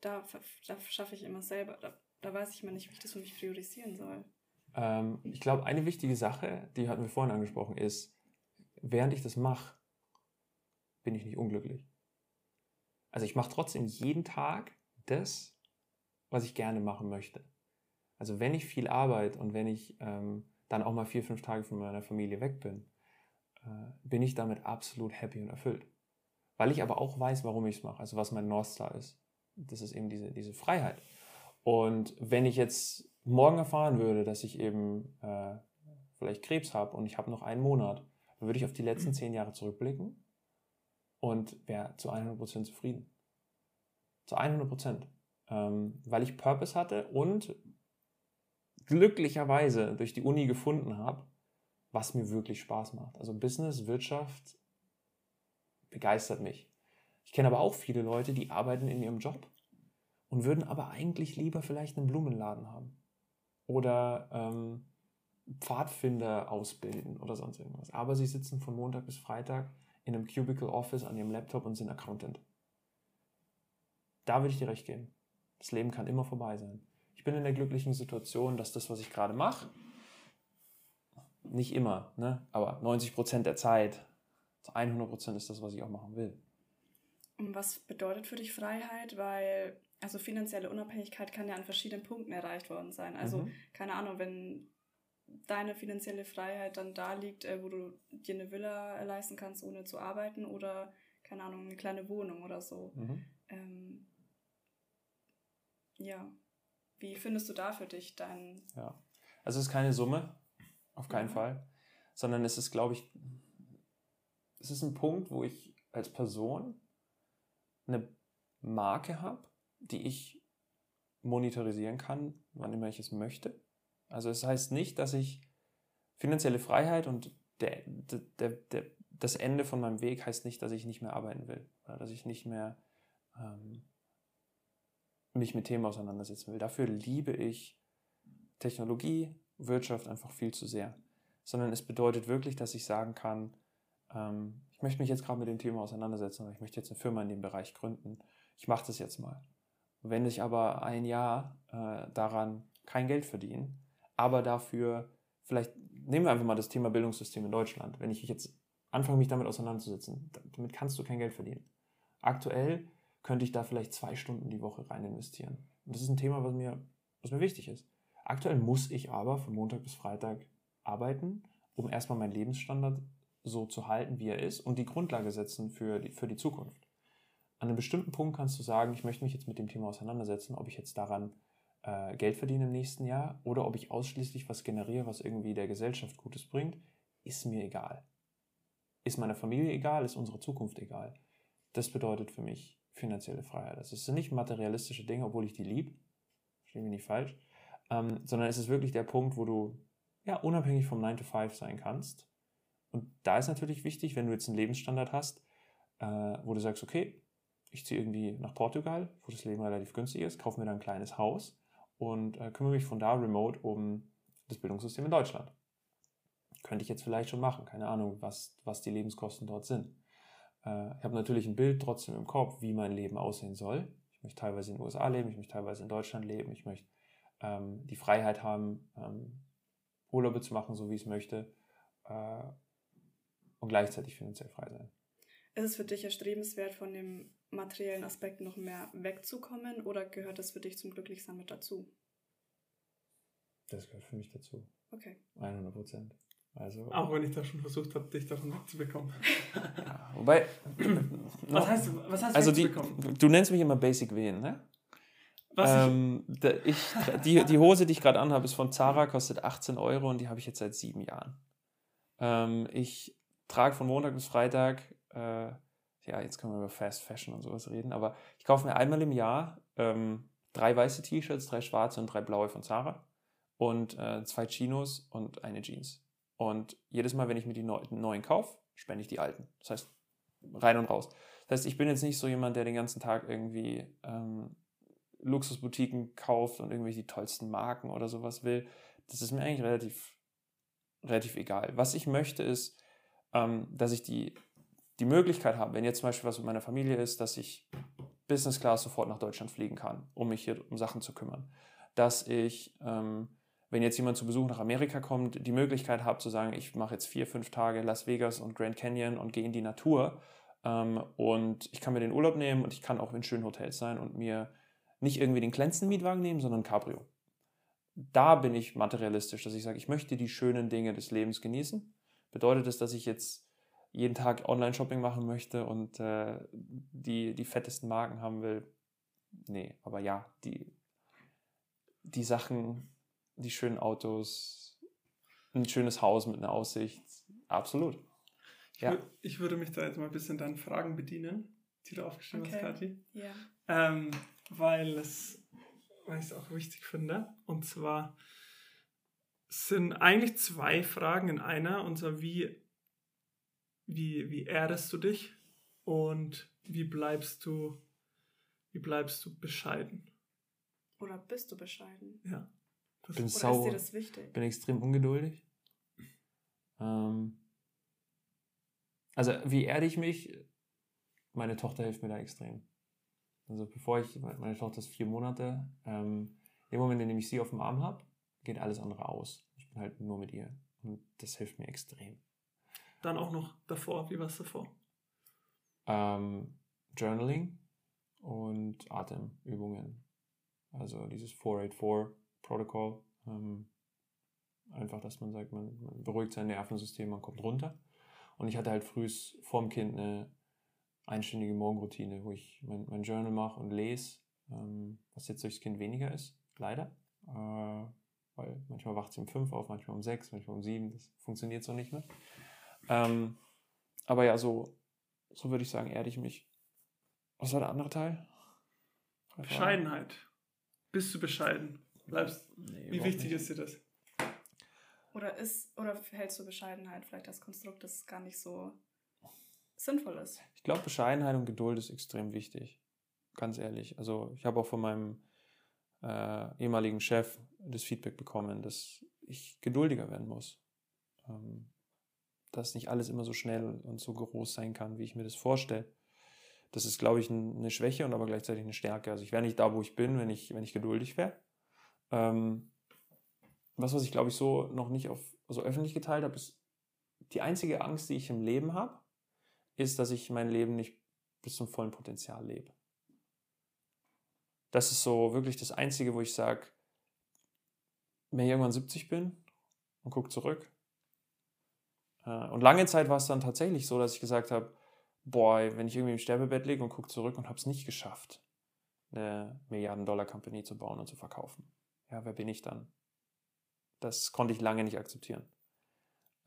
Da, da schaffe ich immer selber, da, da weiß ich immer nicht, wie ich das für mich priorisieren soll. Ähm, ich glaube, eine wichtige Sache, die hatten wir vorhin angesprochen, ist, während ich das mache, bin ich nicht unglücklich. Also ich mache trotzdem jeden Tag das, was ich gerne machen möchte. Also wenn ich viel arbeite und wenn ich ähm, dann auch mal vier, fünf Tage von meiner Familie weg bin, äh, bin ich damit absolut happy und erfüllt. weil ich aber auch weiß, warum ich es mache, also was mein North Star ist. Das ist eben diese, diese Freiheit. Und wenn ich jetzt morgen erfahren würde, dass ich eben äh, vielleicht Krebs habe und ich habe noch einen Monat, dann würde ich auf die letzten zehn Jahre zurückblicken und wäre zu 100% zufrieden. Zu 100%. Ähm, weil ich Purpose hatte und glücklicherweise durch die Uni gefunden habe, was mir wirklich Spaß macht. Also Business, Wirtschaft begeistert mich. Ich kenne aber auch viele Leute, die arbeiten in ihrem Job und würden aber eigentlich lieber vielleicht einen Blumenladen haben oder ähm, Pfadfinder ausbilden oder sonst irgendwas. Aber sie sitzen von Montag bis Freitag in einem Cubicle Office an ihrem Laptop und sind Accountant. Da würde ich dir recht geben. Das Leben kann immer vorbei sein. Ich bin in der glücklichen Situation, dass das, was ich gerade mache, nicht immer, ne? aber 90 Prozent der Zeit, zu 100 Prozent ist das, was ich auch machen will. Und was bedeutet für dich Freiheit? Weil, also finanzielle Unabhängigkeit kann ja an verschiedenen Punkten erreicht worden sein. Also, mhm. keine Ahnung, wenn deine finanzielle Freiheit dann da liegt, äh, wo du dir eine Villa leisten kannst, ohne zu arbeiten oder, keine Ahnung, eine kleine Wohnung oder so. Mhm. Ähm, ja. Wie findest du da für dich deinen. Ja. Also, es ist keine Summe, auf keinen mhm. Fall, sondern es ist, glaube ich, es ist ein Punkt, wo ich als Person eine Marke habe, die ich monetarisieren kann, wann immer ich es möchte. Also es heißt nicht, dass ich finanzielle Freiheit und der, der, der, das Ende von meinem Weg heißt nicht, dass ich nicht mehr arbeiten will oder dass ich nicht mehr ähm, mich mit Themen auseinandersetzen will. Dafür liebe ich Technologie, Wirtschaft einfach viel zu sehr. Sondern es bedeutet wirklich, dass ich sagen kann, ähm, ich möchte mich jetzt gerade mit dem Thema auseinandersetzen oder ich möchte jetzt eine Firma in dem Bereich gründen. Ich mache das jetzt mal. Wenn ich aber ein Jahr äh, daran kein Geld verdiene, aber dafür vielleicht, nehmen wir einfach mal das Thema Bildungssystem in Deutschland. Wenn ich jetzt anfange, mich damit auseinanderzusetzen, damit kannst du kein Geld verdienen. Aktuell könnte ich da vielleicht zwei Stunden die Woche rein investieren. Und das ist ein Thema, was mir, was mir wichtig ist. Aktuell muss ich aber von Montag bis Freitag arbeiten, um erstmal meinen Lebensstandard so zu halten, wie er ist und die Grundlage setzen für die, für die Zukunft. An einem bestimmten Punkt kannst du sagen, ich möchte mich jetzt mit dem Thema auseinandersetzen, ob ich jetzt daran äh, Geld verdiene im nächsten Jahr oder ob ich ausschließlich was generiere, was irgendwie der Gesellschaft Gutes bringt, ist mir egal. Ist meiner Familie egal, ist unsere Zukunft egal. Das bedeutet für mich finanzielle Freiheit. Das sind nicht materialistische Dinge, obwohl ich die liebe, verstehe mich nicht falsch, ähm, sondern es ist wirklich der Punkt, wo du ja unabhängig vom 9 to 5 sein kannst. Und da ist natürlich wichtig, wenn du jetzt einen Lebensstandard hast, äh, wo du sagst, okay, ich ziehe irgendwie nach Portugal, wo das Leben relativ günstig ist, kaufe mir da ein kleines Haus und äh, kümmere mich von da remote um das Bildungssystem in Deutschland. Könnte ich jetzt vielleicht schon machen, keine Ahnung, was, was die Lebenskosten dort sind. Äh, ich habe natürlich ein Bild trotzdem im Kopf, wie mein Leben aussehen soll. Ich möchte teilweise in den USA leben, ich möchte teilweise in Deutschland leben, ich möchte ähm, die Freiheit haben, ähm, Urlaube zu machen, so wie ich es möchte, äh, und gleichzeitig finanziell frei sein. Ist es für dich erstrebenswert, von dem materiellen Aspekt noch mehr wegzukommen oder gehört das für dich zum Glücklichsein mit dazu? Das gehört für mich dazu. Okay. 100 Prozent. Also, Auch wenn ich da schon versucht habe, dich davon wegzubekommen. ja, wobei. [CLEARS THROAT] was heißt, was heißt also die, Du nennst mich immer Basic Wen, ne? Was ähm, ich, ich, die, die Hose, die ich gerade anhabe, ist von Zara, kostet 18 Euro und die habe ich jetzt seit sieben Jahren. Ähm, ich trage von Montag bis Freitag, äh, ja, jetzt können wir über Fast Fashion und sowas reden, aber ich kaufe mir einmal im Jahr ähm, drei weiße T-Shirts, drei schwarze und drei blaue von Zara und äh, zwei Chinos und eine Jeans. Und jedes Mal, wenn ich mir die neuen kaufe, spende ich die alten. Das heißt, rein und raus. Das heißt, ich bin jetzt nicht so jemand, der den ganzen Tag irgendwie ähm, Luxusboutiquen kauft und irgendwelche die tollsten Marken oder sowas will. Das ist mir eigentlich relativ, relativ egal. Was ich möchte, ist, ähm, dass ich die, die Möglichkeit habe, wenn jetzt zum Beispiel was mit meiner Familie ist, dass ich Business Class sofort nach Deutschland fliegen kann, um mich hier um Sachen zu kümmern. Dass ich ähm, wenn jetzt jemand zu Besuch nach Amerika kommt, die Möglichkeit habe zu sagen, ich mache jetzt vier, fünf Tage Las Vegas und Grand Canyon und gehe in die Natur ähm, und ich kann mir den Urlaub nehmen und ich kann auch in schönen Hotels sein und mir nicht irgendwie den kleinsten Mietwagen nehmen, sondern ein Cabrio. Da bin ich materialistisch, dass ich sage, ich möchte die schönen Dinge des Lebens genießen. Bedeutet das, dass ich jetzt jeden Tag Online-Shopping machen möchte und äh, die, die fettesten Marken haben will. Nee, aber ja, die, die Sachen, die schönen Autos, ein schönes Haus mit einer Aussicht, absolut. Ich, ja. ich würde mich da jetzt mal ein bisschen deinen Fragen bedienen, die du aufgeschrieben okay. hast, Kathi. Ja. Ähm, weil es, weil ich es auch wichtig finde. Und zwar sind eigentlich zwei Fragen in einer. Und zwar, wie, wie, wie erdest du dich und wie bleibst du, wie bleibst du bescheiden? Oder bist du bescheiden? Ja. Das bin sauer. ist dir das wichtig? Bin extrem ungeduldig. Ähm, also, wie erde ich mich? Meine Tochter hilft mir da extrem. Also, bevor ich, meine Tochter ist vier Monate, ähm, im Moment, in dem ich sie auf dem Arm habe, geht alles andere aus. Ich bin halt nur mit ihr. Und das hilft mir extrem. Dann auch noch davor. Wie war es davor? Ähm, Journaling und Atemübungen. Also dieses 484-Protokoll. Ähm, einfach, dass man sagt, man, man, beruhigt sein Nervensystem, man kommt runter. Und ich hatte halt früh vorm Kind eine einstündige Morgenroutine, wo ich mein, mein Journal mache und lese, ähm, was jetzt durchs Kind weniger ist, leider. Äh, weil manchmal wacht sie um fünf auf, manchmal um sechs, manchmal um sieben. Das funktioniert so nicht mehr. Ähm, aber ja, so, so würde ich sagen, erde ich mich. Was war der andere Teil? Bescheidenheit. Bist du bescheiden? Bleibst. Nee, Wie wichtig nicht. ist dir das? Oder ist, oder hältst du Bescheidenheit vielleicht als Konstrukt, das gar nicht so sinnvoll ist? Ich glaube, Bescheidenheit und Geduld ist extrem wichtig. Ganz ehrlich. Also ich habe auch von meinem äh, ehemaligen Chef das Feedback bekommen, dass ich geduldiger werden muss. Ähm, dass nicht alles immer so schnell und so groß sein kann, wie ich mir das vorstelle. Das ist, glaube ich, eine Schwäche und aber gleichzeitig eine Stärke. Also ich wäre nicht da, wo ich bin, wenn ich, wenn ich geduldig wäre. Ähm, was, was ich, glaube ich, so noch nicht auf, also öffentlich geteilt habe, ist die einzige Angst, die ich im Leben habe, ist, dass ich mein Leben nicht bis zum vollen Potenzial lebe. Das ist so wirklich das Einzige, wo ich sage, wenn ich irgendwann 70 bin und gucke zurück. Äh, und lange Zeit war es dann tatsächlich so, dass ich gesagt habe, boah, wenn ich irgendwie im Sterbebett liege und gucke zurück und habe es nicht geschafft, eine Milliarden-Dollar-Company zu bauen und zu verkaufen. Ja, wer bin ich dann? Das konnte ich lange nicht akzeptieren.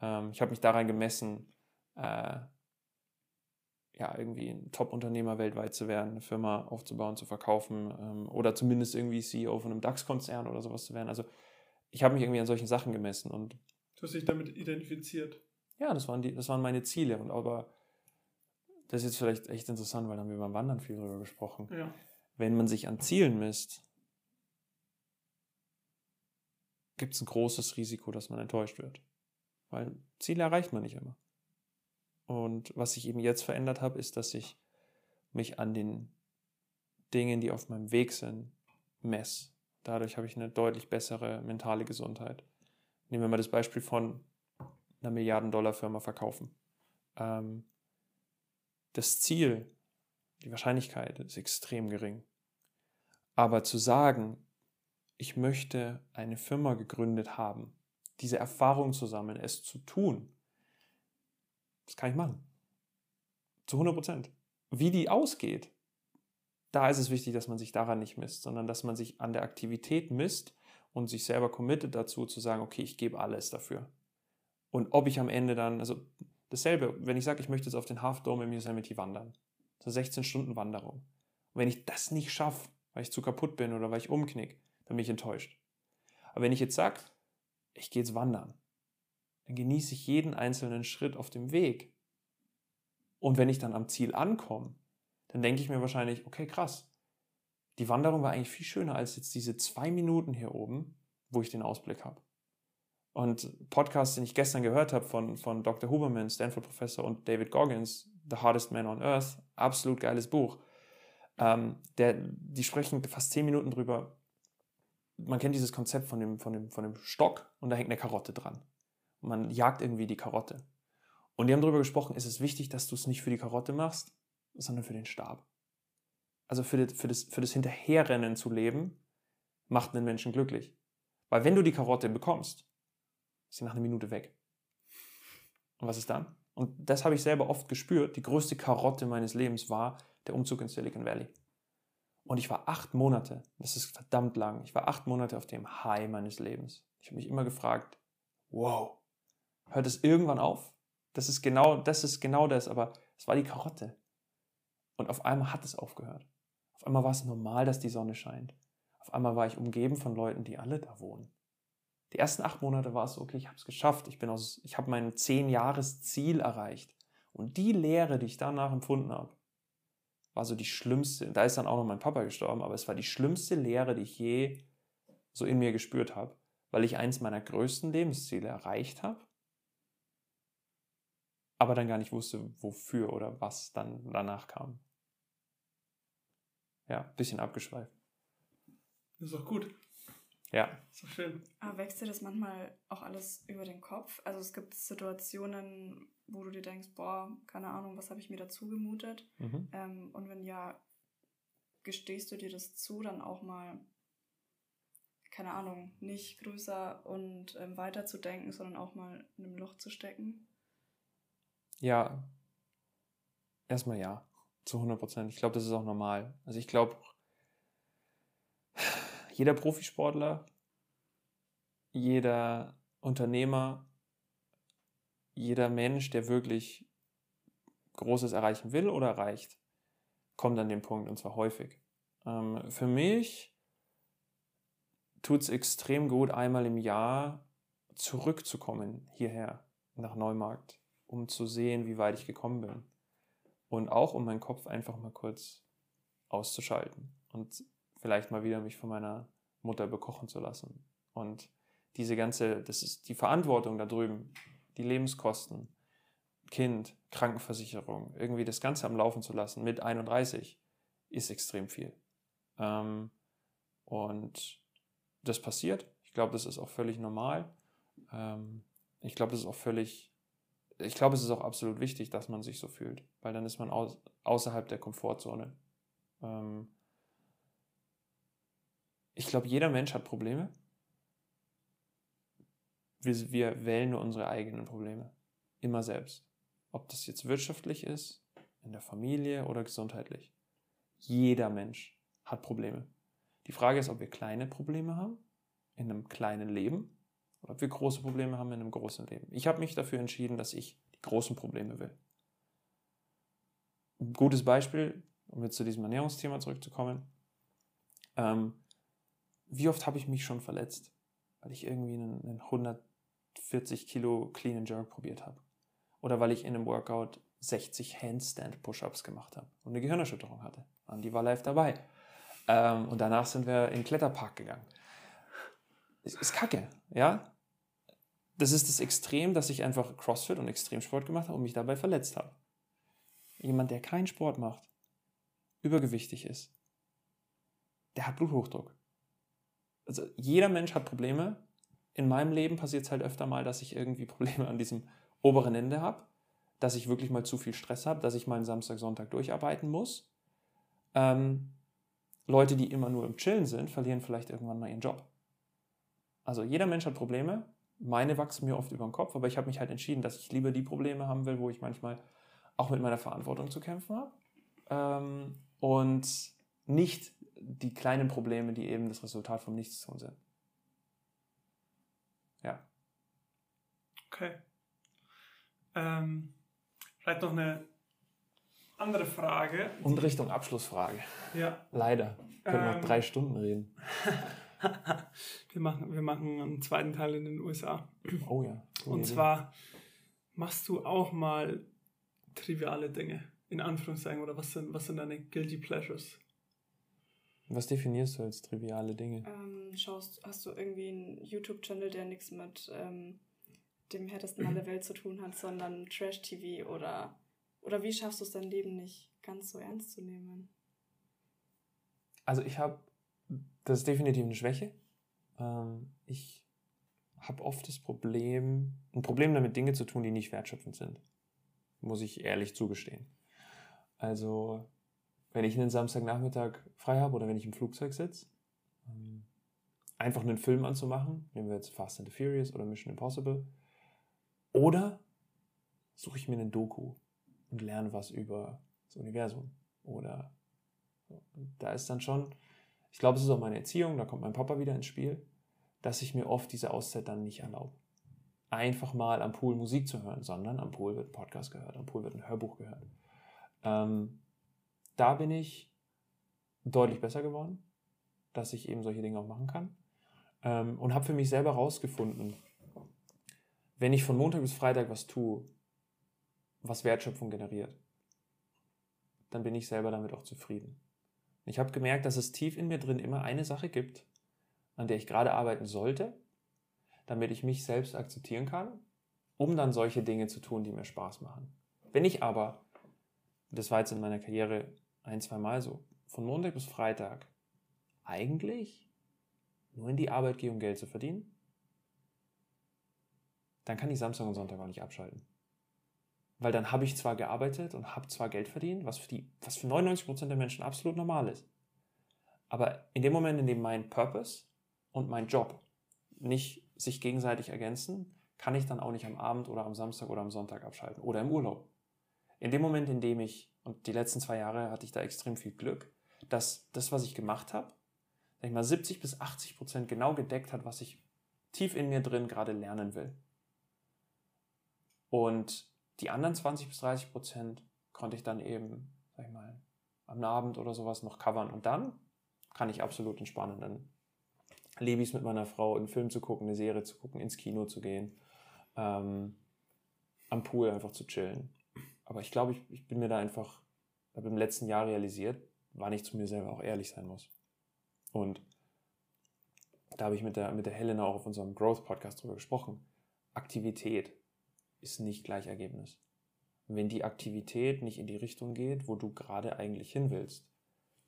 Ähm, ich habe mich daran gemessen, äh, ja, irgendwie ein Top-Unternehmer weltweit zu werden, eine Firma aufzubauen, zu verkaufen ähm, oder zumindest irgendwie CEO von einem DAX-Konzern oder sowas zu werden. Also ich habe mich irgendwie an solchen Sachen gemessen und du hast dich damit identifiziert. Ja, das waren die, das waren meine Ziele. Und aber das ist jetzt vielleicht echt interessant, weil da haben wir beim Wandern viel drüber gesprochen. Ja. Wenn man sich an Zielen misst, gibt es ein großes Risiko, dass man enttäuscht wird. Weil Ziele erreicht man nicht immer. Und was ich eben jetzt verändert habe, ist, dass ich mich an den Dingen, die auf meinem Weg sind, messe. Dadurch habe ich eine deutlich bessere mentale Gesundheit. Nehmen wir mal das Beispiel von einer Milliarden-Dollar-Firma verkaufen. Ähm, das Ziel, die Wahrscheinlichkeit ist extrem gering. Aber zu sagen, ich möchte eine Firma gegründet haben, diese Erfahrung zu sammeln, es zu tun, das kann ich machen. Zu 100 Prozent. Wie die ausgeht, da ist es wichtig, dass man sich daran nicht misst, sondern dass man sich an der Aktivität misst und sich selber committet dazu, zu sagen, okay, ich gebe alles dafür. Und ob ich am Ende dann, also dasselbe, wenn ich sage, ich möchte jetzt auf den Half Dome im Yosemite wandern, so 16 Stunden Wanderung. Und wenn ich das nicht schaffe, weil ich zu kaputt bin oder weil ich umknick, dann bin ich enttäuscht. Aber wenn ich jetzt sage, ich gehe jetzt wandern, dann genieße ich jeden einzelnen Schritt auf dem Weg. Und wenn ich dann am Ziel ankomme, dann denke ich mir wahrscheinlich, okay, krass, die Wanderung war eigentlich viel schöner als jetzt diese zwei Minuten hier oben, wo ich den Ausblick habe. Und Podcast, den ich gestern gehört habe von, von Dr. Huberman, Stanford-Professor und David Goggins, The Hardest Man on Earth, absolut geiles Buch. Ähm, der, die sprechen fast zehn Minuten drüber. Man kennt dieses Konzept von dem, von, dem, von dem Stock und da hängt eine Karotte dran man jagt irgendwie die Karotte. Und die haben darüber gesprochen, ist es wichtig, dass du es nicht für die Karotte machst, sondern für den Stab. Also für das, für das, für das Hinterherrennen zu leben, macht einen Menschen glücklich. Weil wenn du die Karotte bekommst, ist sie nach einer Minute weg. Und was ist dann? Und das habe ich selber oft gespürt. Die größte Karotte meines Lebens war der Umzug in Silicon Valley. Und ich war acht Monate, das ist verdammt lang, ich war acht Monate auf dem High meines Lebens. Ich habe mich immer gefragt, wow, hört es irgendwann auf? Das ist genau, das ist genau das, aber es war die Karotte. Und auf einmal hat es aufgehört. Auf einmal war es normal, dass die Sonne scheint. Auf einmal war ich umgeben von Leuten, die alle da wohnen. Die ersten acht Monate war es so, okay, ich habe es geschafft, ich, ich habe mein zehn Jahres Ziel erreicht. Und die Lehre, die ich danach empfunden habe, war so die schlimmste. Da ist dann auch noch mein Papa gestorben, aber es war die schlimmste Lehre, die ich je so in mir gespürt habe, weil ich eins meiner größten Lebensziele erreicht habe, aber dann gar nicht wusste, wofür oder was dann danach kam. Ja, bisschen abgeschweift. Das ist auch gut. Ja. So schön. Aber wächst dir das manchmal auch alles über den Kopf? Also es gibt Situationen, wo du dir denkst, boah, keine Ahnung, was habe ich mir dazu gemutet? Mhm. Ähm, und wenn ja, gestehst du dir das zu, dann auch mal, keine Ahnung, nicht größer und ähm, weiter zu denken, sondern auch mal in einem Loch zu stecken? Ja. Erstmal ja. Zu 100 Prozent. Ich glaube, das ist auch normal. Also ich glaube, jeder Profisportler, jeder Unternehmer, jeder Mensch, der wirklich Großes erreichen will oder erreicht, kommt an den Punkt und zwar häufig. Ähm, für mich tut es extrem gut, einmal im Jahr zurückzukommen hierher nach Neumarkt, um zu sehen, wie weit ich gekommen bin. Und auch um meinen Kopf einfach mal kurz auszuschalten und vielleicht mal wieder mich von meiner Mutter bekochen zu lassen. Und diese ganze, das ist die Verantwortung da drüben, die Lebenskosten, Kind, Krankenversicherung, irgendwie das Ganze am Laufen zu lassen mit 31 ist extrem viel. Ähm, und das passiert. Ich glaube, das ist auch völlig normal. Ähm, ich glaube, das ist auch völlig, ich glaube, es ist auch absolut wichtig, dass man sich so fühlt, weil dann ist man außerhalb der Komfortzone. Ich glaube, jeder Mensch hat Probleme. Wir, wir wählen nur unsere eigenen Probleme. Immer selbst. Ob das jetzt wirtschaftlich ist, in der Familie oder gesundheitlich. Jeder Mensch hat Probleme. Die Frage ist, ob wir kleine Probleme haben, in einem kleinen Leben, oder ob wir große Probleme haben in einem großen Leben. Ich habe mich dafür entschieden, dass ich die großen Probleme will. Ein gutes Beispiel, um jetzt zu diesem Ernährungsthema zurückzukommen. Ähm, wie oft habe ich mich schon verletzt, weil ich irgendwie einen, einen 140 Kilo Clean and Jerk probiert habe. Oder weil ich in einem Workout 60 Handstand Push-Ups gemacht habe und eine Gehirnerschütterung hatte. Und die war live dabei. Ähm, und danach sind wir in den Kletterpark gegangen. Es ist kacke, ja? Das ist das Extrem, dass ich einfach Crossfit und Extremsport gemacht habe und mich dabei verletzt habe. Jemand, der keinen Sport macht, übergewichtig ist, der hat Bluthochdruck also jeder Mensch hat Probleme. In meinem Leben passiert es halt öfter mal, dass ich irgendwie [LAUGHS] Probleme an diesem oberen Ende habe, dass ich wirklich mal zu viel Stress habe, dass ich meinen Samstag, Sonntag durcharbeiten muss. Ähm, Leute, die immer nur im Chillen sind, verlieren vielleicht irgendwann mal ihren Job. Also jeder Mensch hat Probleme. Meine wachsen mir oft über den Kopf, aber ich habe mich halt entschieden, dass ich lieber die Probleme haben will, wo ich manchmal auch mit meiner Verantwortung zu kämpfen habe. Ähm, und nicht die kleinen Probleme, die eben das Resultat vom Nichtstun sind. Ja. Okay. Ähm, vielleicht noch eine andere Frage. Und Richtung Abschlussfrage. Ja. Leider. Wir können ähm, noch drei Stunden reden. [LAUGHS] wir, machen, wir machen einen zweiten Teil in den USA. Oh ja. Und Idee. zwar machst du auch mal triviale Dinge, in Anführungszeichen, oder was sind, was sind deine Guilty Pleasures? Was definierst du als triviale Dinge? Ähm, schaust, hast du irgendwie einen YouTube-Channel, der nichts mit ähm, dem härtesten Mann der [CLEARS THROAT] Welt zu tun hat, sondern Trash-TV oder, oder wie schaffst du es dein Leben nicht ganz so ernst zu nehmen? Also ich habe, das ist definitiv eine Schwäche. Ähm, ich habe oft das Problem, ein Problem damit, Dinge zu tun, die nicht wertschöpfend sind. Muss ich ehrlich zugestehen. Also wenn ich einen Samstagnachmittag frei habe oder wenn ich im Flugzeug sitze, ähm, einfach einen Film anzumachen, nehmen wir jetzt Fast and the Furious oder Mission Impossible, oder suche ich mir eine Doku und lerne was über das Universum. Oder da ist dann schon, ich glaube, es ist auch meine Erziehung, da kommt mein Papa wieder ins Spiel, dass ich mir oft diese Auszeit dann nicht erlaube. Einfach mal am Pool Musik zu hören, sondern am Pool wird ein Podcast gehört, am Pool wird ein Hörbuch gehört. Ähm, da bin ich deutlich besser geworden, dass ich eben solche Dinge auch machen kann. Ähm, und habe für mich selber herausgefunden, wenn ich von Montag bis Freitag was tue, was Wertschöpfung generiert, dann bin ich selber damit auch zufrieden. Ich habe gemerkt, dass es tief in mir drin immer eine Sache gibt, an der ich gerade arbeiten sollte, damit ich mich selbst akzeptieren kann, um dann solche Dinge zu tun, die mir Spaß machen. Wenn ich aber, das war jetzt in meiner Karriere ein, zwei Mal so, von Montag bis Freitag eigentlich nur in die Arbeit gehe, um Geld zu verdienen, dann kann ich Samstag und Sonntag auch nicht abschalten. Weil dann habe ich zwar gearbeitet und habe zwar Geld verdient, was für, die, was für 99% der Menschen absolut normal ist. Aber in dem Moment, in dem mein Purpose und mein Job nicht sich gegenseitig ergänzen, kann ich dann auch nicht am Abend oder am Samstag oder am Sonntag abschalten oder im Urlaub. In dem Moment, in dem ich, und die letzten zwei Jahre hatte ich da extrem viel Glück, dass das, was ich gemacht habe, sag ich mal, 70 bis 80 Prozent genau gedeckt hat, was ich tief in mir drin gerade lernen will. Und die anderen 20 bis 30 Prozent konnte ich dann eben, sag ich mal, am Abend oder sowas noch covern. Und dann kann ich absolut entspannen. Dann lebe ich es mit meiner Frau, einen Film zu gucken, eine Serie zu gucken, ins Kino zu gehen, ähm, am Pool einfach zu chillen. Aber ich glaube, ich, ich bin mir da einfach, habe im letzten Jahr realisiert, wann ich zu mir selber auch ehrlich sein muss. Und da habe ich mit der, mit der Helena auch auf unserem Growth Podcast drüber gesprochen. Aktivität ist nicht gleich Ergebnis. Wenn die Aktivität nicht in die Richtung geht, wo du gerade eigentlich hin willst,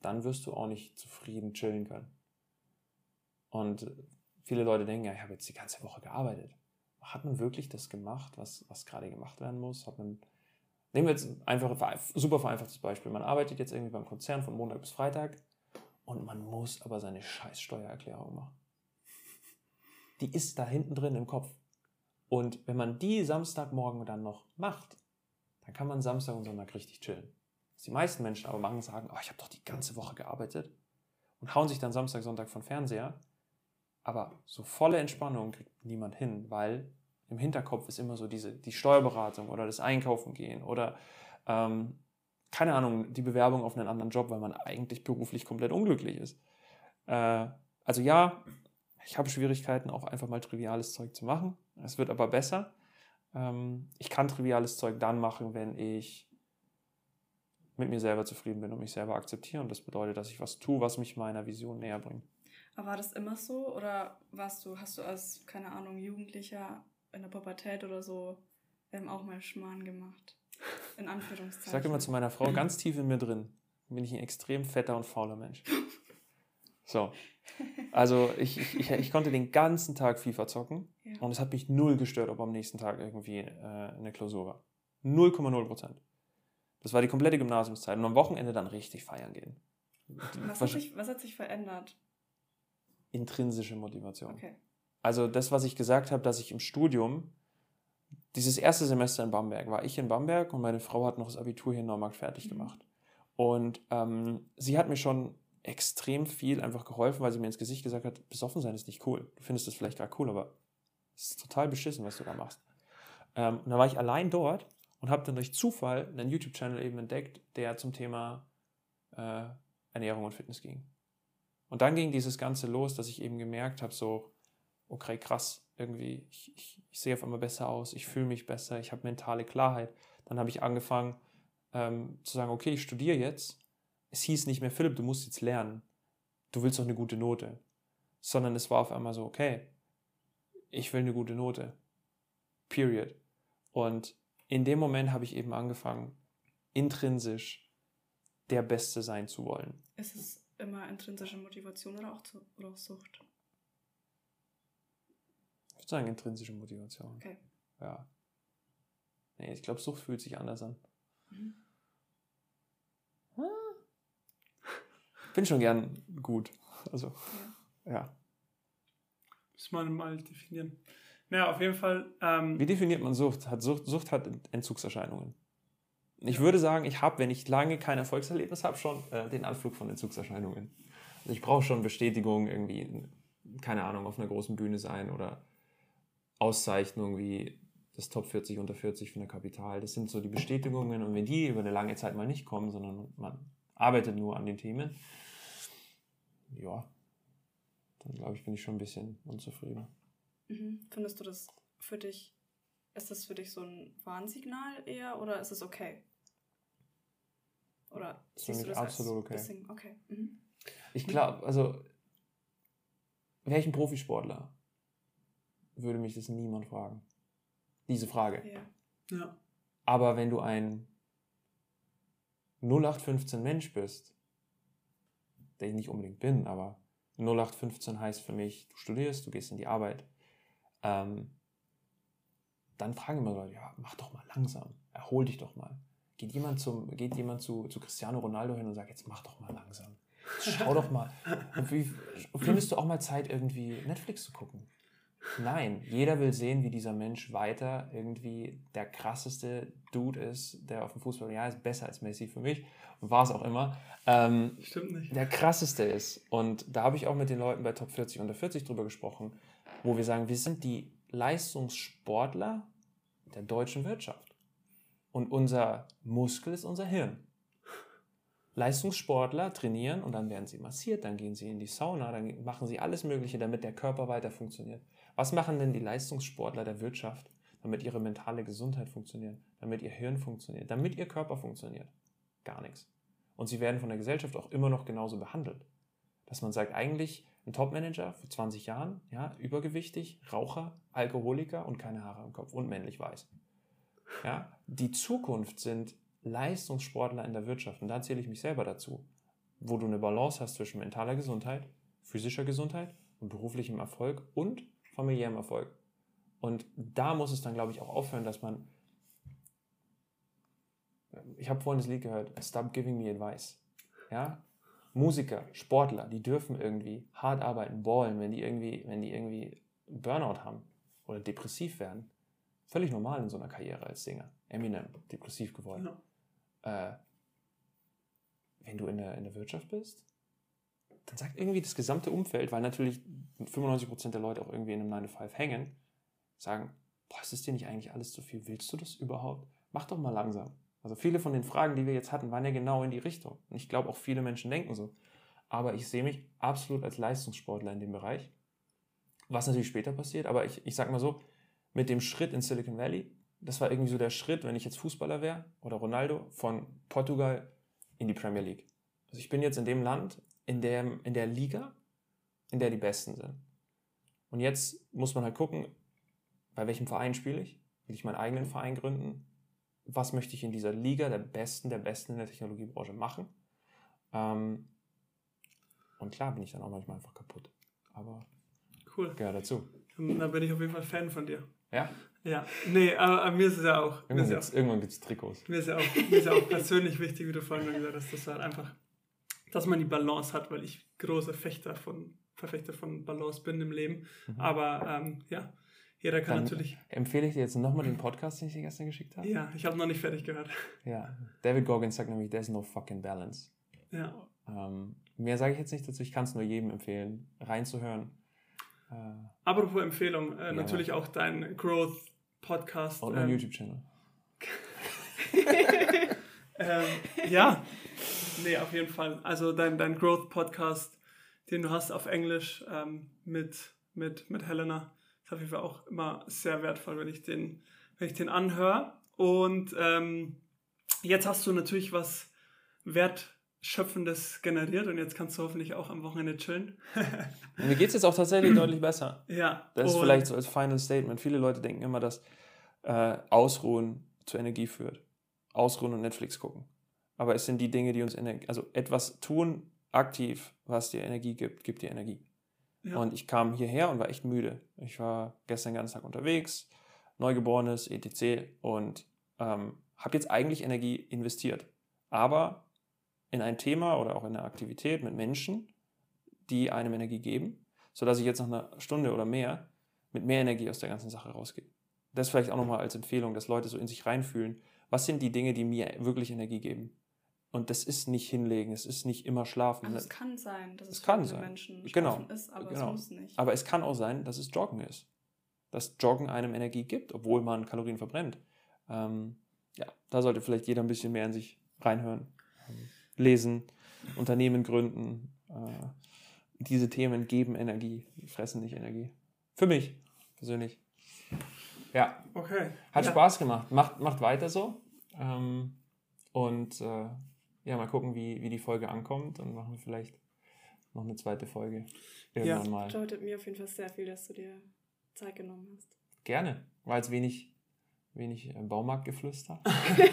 dann wirst du auch nicht zufrieden chillen können. Und viele Leute denken, ja, ich habe jetzt die ganze Woche gearbeitet. Hat man wirklich das gemacht, was, was gerade gemacht werden muss? Hat man, nehmen wir jetzt ein super vereinfachtes Beispiel. Man arbeitet jetzt irgendwie beim Konzern von Montag bis Freitag und man muss aber seine scheiß Steuererklärung machen. Die ist da hinten drin im Kopf. Und wenn man die Samstagmorgen dann noch macht, dann kann man Samstag und Sonntag richtig chillen. Was die meisten Menschen aber machen, sagen, oh, ich habe doch die ganze Woche gearbeitet und hauen sich dann Samstag, Sonntag von Fernseher. Aber so volle Entspannung kriegt niemand hin, weil im Hinterkopf ist immer so diese, die Steuerberatung oder das Einkaufen gehen oder ähm, keine Ahnung, die Bewerbung auf einen anderen Job, weil man eigentlich beruflich komplett unglücklich ist. Äh, also ja, ich habe Schwierigkeiten, auch einfach mal triviales Zeug zu machen. Es wird aber besser. Ähm, ich kann triviales Zeug dann machen, wenn ich mit mir selber zufrieden bin und mich selber akzeptiere. Und das bedeutet, dass ich was tue, was mich meiner Vision näher bringt. Aber war das immer so? Oder warst du, hast du als, keine Ahnung, Jugendlicher in der Pubertät oder so ähm, auch mal Schmarrn gemacht? In Anführungszeichen. Ich sage immer zu meiner Frau, ganz tief in mir drin bin ich ein extrem fetter und fauler Mensch. So. Also ich, ich, ich, konnte den ganzen Tag FIFA zocken ja. und es hat mich null gestört, ob am nächsten Tag irgendwie äh, eine Klausur war. 0,0 Prozent. Das war die komplette Gymnasiumszeit und am Wochenende dann richtig feiern gehen. Was hat, sich, was hat sich verändert? Intrinsische Motivation. Okay. Also das, was ich gesagt habe, dass ich im Studium, dieses erste Semester in Bamberg, war ich in Bamberg und meine Frau hat noch das Abitur hier in Neumarkt fertig mhm. gemacht. Und ähm, sie hat mir schon extrem viel einfach geholfen, weil sie mir ins Gesicht gesagt hat, besoffen sein ist nicht cool. Du findest das vielleicht gerade cool, aber es ist total beschissen, was du da machst. Ähm, und dann war ich allein dort und habe dann durch Zufall einen YouTube-Channel eben entdeckt, der zum Thema äh, Ernährung und Fitness ging. Und dann ging dieses Ganze los, dass ich eben gemerkt habe, so, okay, krass, irgendwie, ich, ich, ich sehe auf einmal besser aus, ich fühle mich besser, ich habe mentale Klarheit. Dann habe ich angefangen ähm, zu sagen, okay, ich studiere jetzt es hieß nicht mehr, Philipp, du musst jetzt lernen. Du willst doch eine gute Note. Sondern es war auf einmal so, okay, ich will eine gute Note. Period. Und in dem Moment habe ich eben angefangen, intrinsisch der Beste sein zu wollen. Ist es immer intrinsische Motivation oder auch, zu, oder auch Sucht? Ich würde sagen intrinsische Motivation. Okay. Ja. Nee, ich glaube, Sucht fühlt sich anders an. Mhm. bin schon gern gut. Also, ja. ja. Muss man mal definieren. Ja, auf jeden Fall. Ähm, Wie definiert man Sucht? Hat Sucht, Sucht hat Entzugserscheinungen. Ich würde sagen, ich habe, wenn ich lange kein Erfolgserlebnis habe, schon äh, den Anflug von Entzugserscheinungen. Also ich brauche schon Bestätigung, irgendwie, keine Ahnung, auf einer großen Bühne sein oder Auszeichnung wie das Top 40 unter 40 von der Kapital. Das sind so die Bestätigungen und wenn die über eine lange Zeit mal nicht kommen, sondern man arbeitet nur an den Themen, ja, dann glaube ich, bin ich schon ein bisschen unzufrieden. Mhm. Findest du das für dich, ist das für dich so ein Warnsignal eher oder ist es okay? Oder siehst du das absolut okay. Bisschen, okay. Mhm. Ich glaube, also wäre ich ein Profisportler, würde mich das niemand fragen. Diese Frage. Ja. ja. Aber wenn du ein 0815 Mensch bist, der ich nicht unbedingt bin, aber 0815 heißt für mich, du studierst, du gehst in die Arbeit, ähm, dann fragen immer Leute, ja, mach doch mal langsam, erhol dich doch mal. Geht jemand, zum, geht jemand zu, zu Cristiano Ronaldo hin und sagt, jetzt mach doch mal langsam. Schau doch mal. Und wie, findest du auch mal Zeit, irgendwie Netflix zu gucken? Nein, jeder will sehen, wie dieser Mensch weiter irgendwie der krasseste Dude ist, der auf dem Fußball, ja, ist besser als Messi für mich und war es auch immer. Ähm, Stimmt nicht. Der krasseste ist. Und da habe ich auch mit den Leuten bei Top 40 unter 40 drüber gesprochen, wo wir sagen, wir sind die Leistungssportler der deutschen Wirtschaft. Und unser Muskel ist unser Hirn. Leistungssportler trainieren und dann werden sie massiert, dann gehen sie in die Sauna, dann machen sie alles Mögliche, damit der Körper weiter funktioniert. Was machen denn die Leistungssportler der Wirtschaft, damit ihre mentale Gesundheit funktioniert, damit ihr Hirn funktioniert, damit ihr Körper funktioniert? Gar nichts. Und sie werden von der Gesellschaft auch immer noch genauso behandelt. Dass man sagt, eigentlich ein Topmanager vor 20 Jahren, ja, übergewichtig, Raucher, Alkoholiker und keine Haare im Kopf und männlich weiß. Ja, die Zukunft sind Leistungssportler in der Wirtschaft und da zähle ich mich selber dazu, wo du eine Balance hast zwischen mentaler Gesundheit, physischer Gesundheit und beruflichem Erfolg und familiärem Erfolg. Und da muss es dann, glaube ich, auch aufhören, dass man. Ich habe vorhin das Lied gehört, Stop Giving Me Advice. Ja? Musiker, Sportler, die dürfen irgendwie hart arbeiten, ballen, wenn die irgendwie, wenn die irgendwie Burnout haben oder depressiv werden. Völlig normal in so einer Karriere als Sänger. Eminem, depressiv geworden. Ja. Äh, wenn du in der, in der Wirtschaft bist, dann sagt irgendwie das gesamte Umfeld, weil natürlich 95% der Leute auch irgendwie in einem 9 to 5 hängen, sagen, boah, ist das dir nicht eigentlich alles zu viel? Willst du das überhaupt? Mach doch mal langsam. Also viele von den Fragen, die wir jetzt hatten, waren ja genau in die Richtung. Und ich glaube, auch viele Menschen denken so. Aber ich sehe mich absolut als Leistungssportler in dem Bereich. Was natürlich später passiert, aber ich, ich sag mal so, mit dem Schritt in Silicon Valley, das war irgendwie so der Schritt, wenn ich jetzt Fußballer wäre oder Ronaldo, von Portugal in die Premier League. Also ich bin jetzt in dem Land, in der, in der Liga, in der die Besten sind. Und jetzt muss man halt gucken, bei welchem Verein spiele ich? Will ich meinen eigenen Verein gründen? Was möchte ich in dieser Liga der Besten, der Besten in der Technologiebranche machen? Ähm, und klar bin ich dann auch manchmal einfach kaputt. Aber cool. gehört dazu. Da bin ich auf jeden Fall Fan von dir. Ja? Ja. Nee, aber, aber mir ist es ja auch. Irgendwann gibt es Trikots. Mir ist, ja auch, mir ist ja auch persönlich wichtig, wie du vorhin gesagt hast, dass du halt einfach dass man die Balance hat, weil ich großer Fechter von, Verfechter von Balance bin im Leben. Mhm. Aber ähm, ja, jeder kann Dann natürlich. Empfehle ich dir jetzt nochmal den Podcast, den ich dir gestern geschickt habe? Ja, ich habe noch nicht fertig gehört. Ja, David Goggins sagt nämlich, there's no fucking balance. Ja. Ähm, mehr sage ich jetzt nicht dazu, ich kann es nur jedem empfehlen, reinzuhören. Äh, Apropos Empfehlung, äh, ja, natürlich auch dein Growth Podcast. Und mein ähm, YouTube-Channel. [LAUGHS] ähm, ja, nee, auf jeden Fall. Also dein, dein Growth-Podcast, den du hast auf Englisch ähm, mit, mit, mit Helena, ist auf jeden Fall auch immer sehr wertvoll, wenn ich den, wenn ich den anhöre. Und ähm, jetzt hast du natürlich was Wertschöpfendes generiert und jetzt kannst du hoffentlich auch am Wochenende chillen. [LAUGHS] Mir geht es jetzt auch tatsächlich [CLEARS THROAT] deutlich besser. Ja. Das ist vielleicht so als Final Statement. Viele Leute denken immer, dass äh, Ausruhen zu Energie führt. Ausruhen und Netflix gucken aber es sind die Dinge, die uns Energie, also etwas tun aktiv, was dir Energie gibt, gibt dir Energie. Ja. Und ich kam hierher und war echt müde. Ich war gestern den ganzen Tag unterwegs, Neugeborenes, etc. und ähm, habe jetzt eigentlich Energie investiert. Aber in ein Thema oder auch in eine Aktivität mit Menschen, die einem Energie geben, sodass ich jetzt nach einer Stunde oder mehr mit mehr Energie aus der ganzen Sache rausgehe. Das vielleicht auch nochmal als Empfehlung, dass Leute so in sich reinfühlen. Was sind die Dinge, die mir wirklich Energie geben? Und das ist nicht hinlegen, es ist nicht immer schlafen. Also es kann sein, dass es, es kann sein. Menschen genau. ist, aber genau. es muss nicht. Aber es kann auch sein, dass es Joggen ist. Dass Joggen einem Energie gibt, obwohl man Kalorien verbrennt. Ähm, ja, da sollte vielleicht jeder ein bisschen mehr in sich reinhören. Lesen, Unternehmen gründen. Äh, diese Themen geben Energie, fressen nicht Energie. Für mich persönlich. Ja. Okay. Hat ja. Spaß gemacht. Macht, macht weiter so. Ähm, und äh, ja, mal gucken, wie, wie die Folge ankommt. Dann machen wir vielleicht noch eine zweite Folge. Irgendwann ja. mal. Bedeutet mir auf jeden Fall sehr viel, dass du dir Zeit genommen hast. Gerne. War jetzt wenig, wenig äh, Baumarktgeflüster.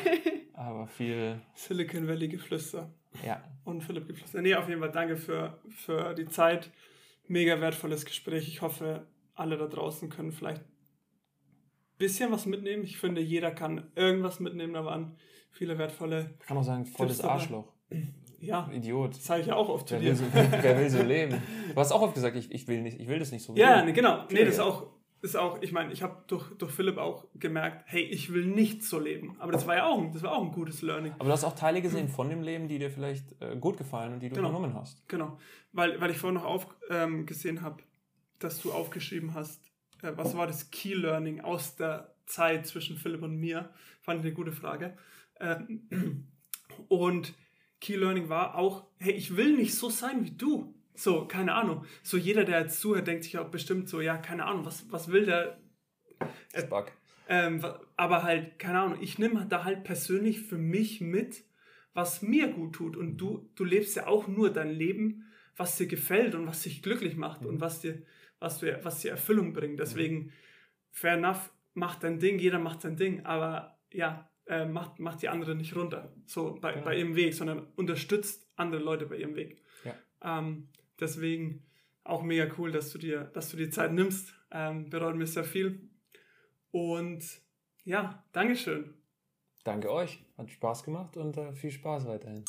[LAUGHS] aber viel. Silicon Valley Geflüster. Ja. Und Philipp Geflüster. Nee, auf jeden Fall danke für, für die Zeit. Mega wertvolles Gespräch. Ich hoffe, alle da draußen können vielleicht ein bisschen was mitnehmen. Ich finde, jeder kann irgendwas mitnehmen. Da waren viele wertvolle. Ich kann auch sagen, volles Arschloch. Ja. Idiot. Das sage ich ja auch oft zu dir. Will so, [LAUGHS] wer will so leben? Du hast auch oft gesagt, ich, ich, will, nicht, ich will das nicht so. Ja, nee, genau. Nee, das ist auch, ist auch, ich meine, ich habe durch, durch Philipp auch gemerkt, hey, ich will nicht so leben. Aber das war ja auch, das war auch ein gutes Learning. Aber du hast auch Teile gesehen von dem Leben, die dir vielleicht äh, gut gefallen und die du genau. übernommen hast. Genau. Weil, weil ich vorhin noch auf, ähm, gesehen habe, dass du aufgeschrieben hast, äh, was war das Key Learning aus der Zeit zwischen Philipp und mir? Fand ich eine gute Frage. Ähm, [CLEARS THROAT] und Key Learning war auch, hey, ich will nicht so sein wie du. So, keine Ahnung. So jeder, der jetzt zuhört, denkt sich auch bestimmt so, ja, keine Ahnung, was, was will der? Äh, ähm, aber halt, keine Ahnung, ich nehme da halt persönlich für mich mit, was mir gut tut. Und du, du lebst ja auch nur dein Leben, was dir gefällt und was dich glücklich macht mhm. und was dir, was, du, was dir Erfüllung bringt. Deswegen, mhm. fair enough, mach dein Ding, jeder macht sein Ding. Aber ja, äh, macht, macht die andere nicht runter, so bei, ja. bei ihrem Weg, sondern unterstützt andere Leute bei ihrem Weg. Ja. Ähm, deswegen auch mega cool, dass du dir, dass du die Zeit nimmst. Ähm, bereut mir sehr viel. Und ja, Dankeschön. Danke euch. Hat Spaß gemacht und äh, viel Spaß weiterhin.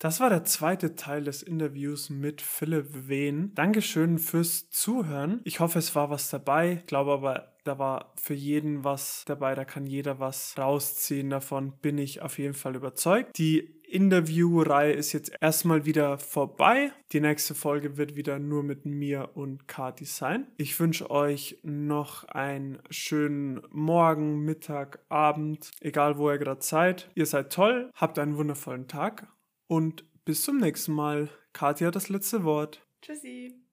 Das war der zweite Teil des Interviews mit Philipp Wehn. Dankeschön fürs Zuhören. Ich hoffe, es war was dabei. Ich glaube aber, da war für jeden was dabei. Da kann jeder was rausziehen. Davon bin ich auf jeden Fall überzeugt. Die Interviewreihe ist jetzt erstmal wieder vorbei. Die nächste Folge wird wieder nur mit mir und Kati sein. Ich wünsche euch noch einen schönen Morgen, Mittag, Abend, egal wo ihr gerade seid. Ihr seid toll, habt einen wundervollen Tag und bis zum nächsten Mal. Katja hat das letzte Wort. Tschüssi.